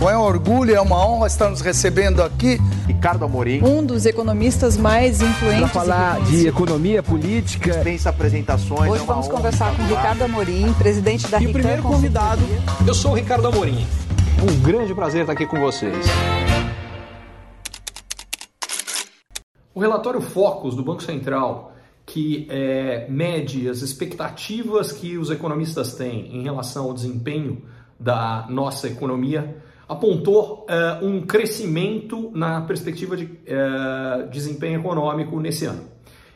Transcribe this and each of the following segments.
Bom, é um orgulho, é uma honra estar nos recebendo aqui. Ricardo Amorim. Um dos economistas mais influentes. Para falar de economia política. Dispensa apresentações. Hoje é vamos conversar com Ricardo Amorim, presidente da E o primeiro convidado, eu sou o Ricardo Amorim. Um grande prazer estar aqui com vocês. O relatório Focus do Banco Central, que é, mede as expectativas que os economistas têm em relação ao desempenho da nossa economia, apontou uh, um crescimento na perspectiva de uh, desempenho econômico nesse ano.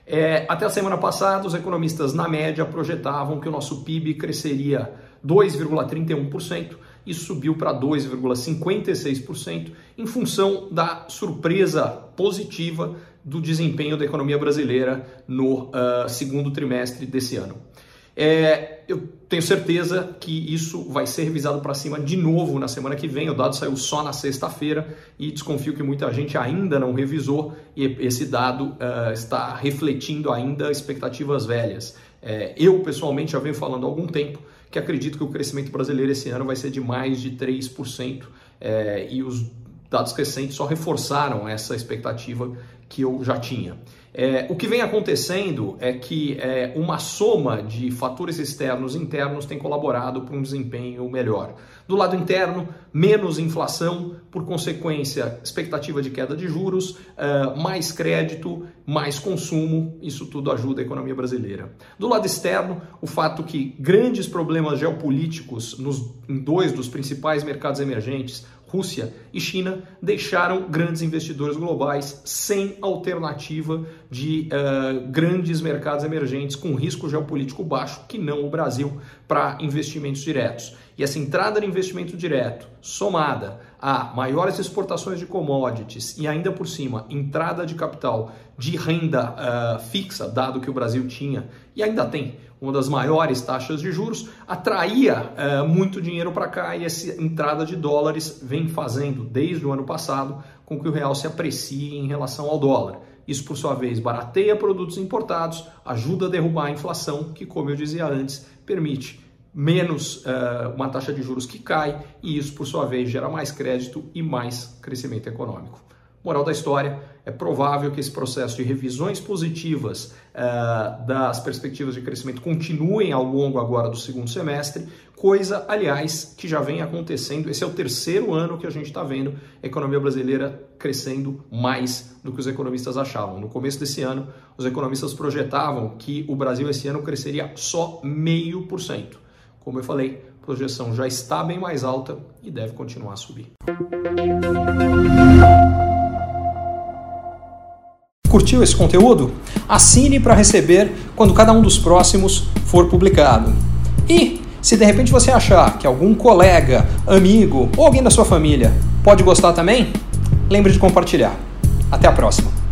É, até a semana passada, os economistas, na média, projetavam que o nosso PIB cresceria 2,31%, e subiu para 2,56% em função da surpresa positiva do desempenho da economia brasileira no uh, segundo trimestre desse ano. É, eu tenho certeza que isso vai ser revisado para cima de novo na semana que vem. O dado saiu só na sexta-feira e desconfio que muita gente ainda não revisou e esse dado uh, está refletindo ainda expectativas velhas. É, eu, pessoalmente, já venho falando há algum tempo que acredito que o crescimento brasileiro esse ano vai ser de mais de 3% é, e os dados recentes só reforçaram essa expectativa que eu já tinha. É, o que vem acontecendo é que é, uma soma de fatores externos e internos tem colaborado para um desempenho melhor. Do lado interno, menos inflação, por consequência, expectativa de queda de juros, é, mais crédito, mais consumo, isso tudo ajuda a economia brasileira. Do lado externo, o fato que grandes problemas geopolíticos nos, em dois dos principais mercados emergentes, Rússia e China deixaram grandes investidores globais sem alternativa de uh, grandes mercados emergentes com risco geopolítico baixo, que não o Brasil, para investimentos diretos. E essa entrada de investimento direto, somada a maiores exportações de commodities e ainda por cima entrada de capital de renda uh, fixa, dado que o Brasil tinha e ainda tem uma das maiores taxas de juros, atraía uh, muito dinheiro para cá e essa entrada de dólares vem fazendo desde o ano passado com que o real se aprecie em relação ao dólar. Isso, por sua vez, barateia produtos importados, ajuda a derrubar a inflação, que, como eu dizia antes, permite menos uh, uma taxa de juros que cai e isso, por sua vez, gera mais crédito e mais crescimento econômico. Moral da história: é provável que esse processo de revisões positivas uh, das perspectivas de crescimento continuem ao longo agora do segundo semestre, coisa, aliás, que já vem acontecendo. Esse é o terceiro ano que a gente está vendo a economia brasileira crescendo mais do que os economistas achavam. No começo desse ano, os economistas projetavam que o Brasil esse ano cresceria só meio por cento. Como eu falei, a projeção já está bem mais alta e deve continuar a subir. Curtiu esse conteúdo? Assine para receber quando cada um dos próximos for publicado. E se de repente você achar que algum colega, amigo ou alguém da sua família pode gostar também, lembre de compartilhar. Até a próxima!